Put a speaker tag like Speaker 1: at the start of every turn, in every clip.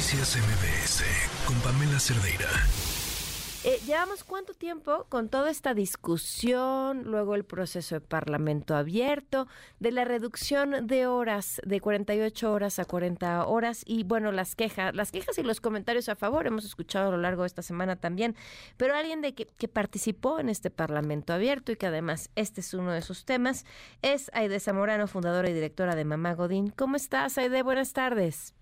Speaker 1: Noticias MBS con Pamela Cerdeira.
Speaker 2: Eh, llevamos cuánto tiempo con toda esta discusión, luego el proceso de parlamento abierto, de la reducción de horas de 48 horas a 40 horas y bueno, las quejas, las quejas y los comentarios a favor hemos escuchado a lo largo de esta semana también, pero alguien de que, que participó en este parlamento abierto y que además este es uno de sus temas es Aide Zamorano, fundadora y directora de Mamá Godín. ¿Cómo estás, Aide? Buenas tardes.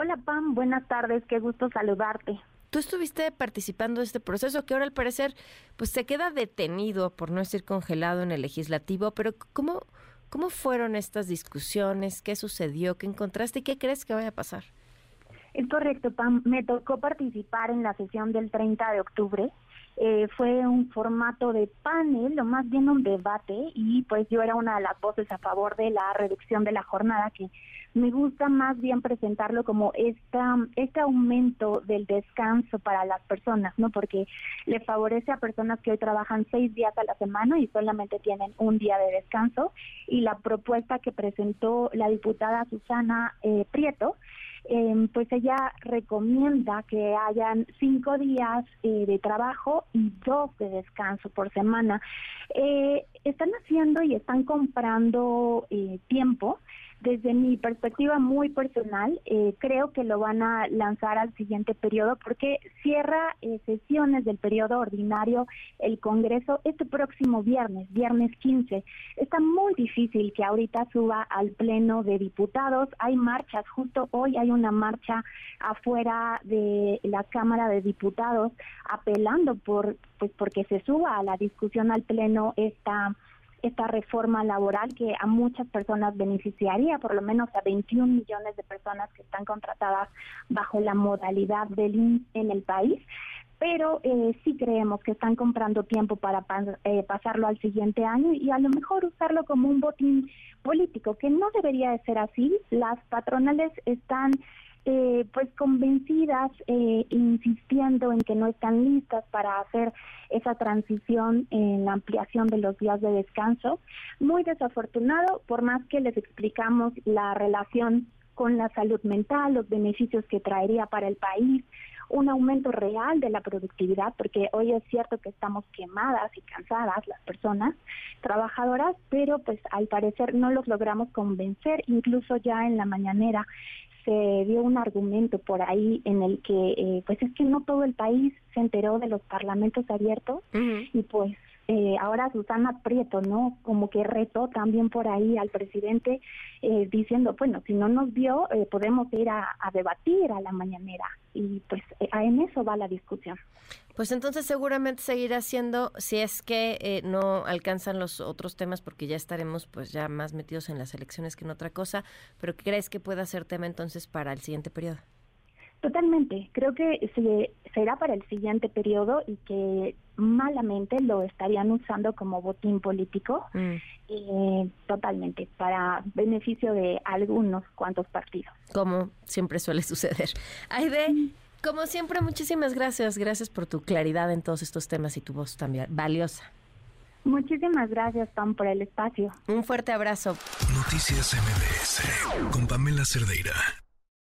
Speaker 3: Hola Pam, buenas tardes, qué gusto saludarte.
Speaker 2: Tú estuviste participando de este proceso que ahora al parecer pues se queda detenido, por no decir congelado en el legislativo, pero ¿cómo, cómo fueron estas discusiones? ¿Qué sucedió? ¿Qué encontraste qué crees que vaya a pasar?
Speaker 3: Es correcto, Pam. Me tocó participar en la sesión del 30 de octubre. Eh, fue un formato de panel, o más bien un debate, y pues yo era una de las voces a favor de la reducción de la jornada, que me gusta más bien presentarlo como esta, este aumento del descanso para las personas, ¿no? Porque le favorece a personas que hoy trabajan seis días a la semana y solamente tienen un día de descanso. Y la propuesta que presentó la diputada Susana eh, Prieto, eh, pues ella recomienda que hayan cinco días eh, de trabajo y dos de descanso por semana. Eh, están haciendo y están comprando eh, tiempo desde mi perspectiva muy personal, eh, creo que lo van a lanzar al siguiente periodo porque cierra eh, sesiones del periodo ordinario el Congreso este próximo viernes, viernes 15. Está muy difícil que ahorita suba al Pleno de Diputados. Hay marchas, justo hoy hay una marcha afuera de la Cámara de Diputados apelando por pues porque se suba a la discusión al Pleno esta esta reforma laboral que a muchas personas beneficiaría, por lo menos a 21 millones de personas que están contratadas bajo la modalidad del IN en el país pero eh, sí creemos que están comprando tiempo para eh, pasarlo al siguiente año y a lo mejor usarlo como un botín político, que no debería de ser así. Las patronales están eh, pues convencidas, eh, insistiendo en que no están listas para hacer esa transición en la ampliación de los días de descanso. Muy desafortunado, por más que les explicamos la relación con la salud mental, los beneficios que traería para el país, un aumento real de la productividad, porque hoy es cierto que estamos quemadas y cansadas las personas trabajadoras, pero pues al parecer no los logramos convencer, incluso ya en la mañanera se dio un argumento por ahí en el que eh, pues es que no todo el país se enteró de los parlamentos abiertos y pues eh, ahora Susana Prieto, ¿no? Como que retó también por ahí al presidente eh, diciendo, bueno, si no nos vio, eh, podemos ir a, a, debatir a la mañanera. Y pues en eso va la discusión.
Speaker 2: Pues entonces seguramente seguirá siendo, si es que no alcanzan los otros temas, porque ya estaremos pues ya más metidos en las elecciones que en otra cosa, pero ¿crees que pueda ser tema entonces para el siguiente periodo?
Speaker 3: Totalmente. Creo que se, será para el siguiente periodo y que malamente lo estarían usando como botín político, mm. eh, totalmente, para beneficio de algunos cuantos partidos.
Speaker 2: Como siempre suele suceder. Aide, mm. como siempre, muchísimas gracias. Gracias por tu claridad en todos estos temas y tu voz también valiosa.
Speaker 3: Muchísimas gracias, Tom, por el espacio.
Speaker 2: Un fuerte abrazo.
Speaker 1: Noticias MBS con Pamela Cerdeira.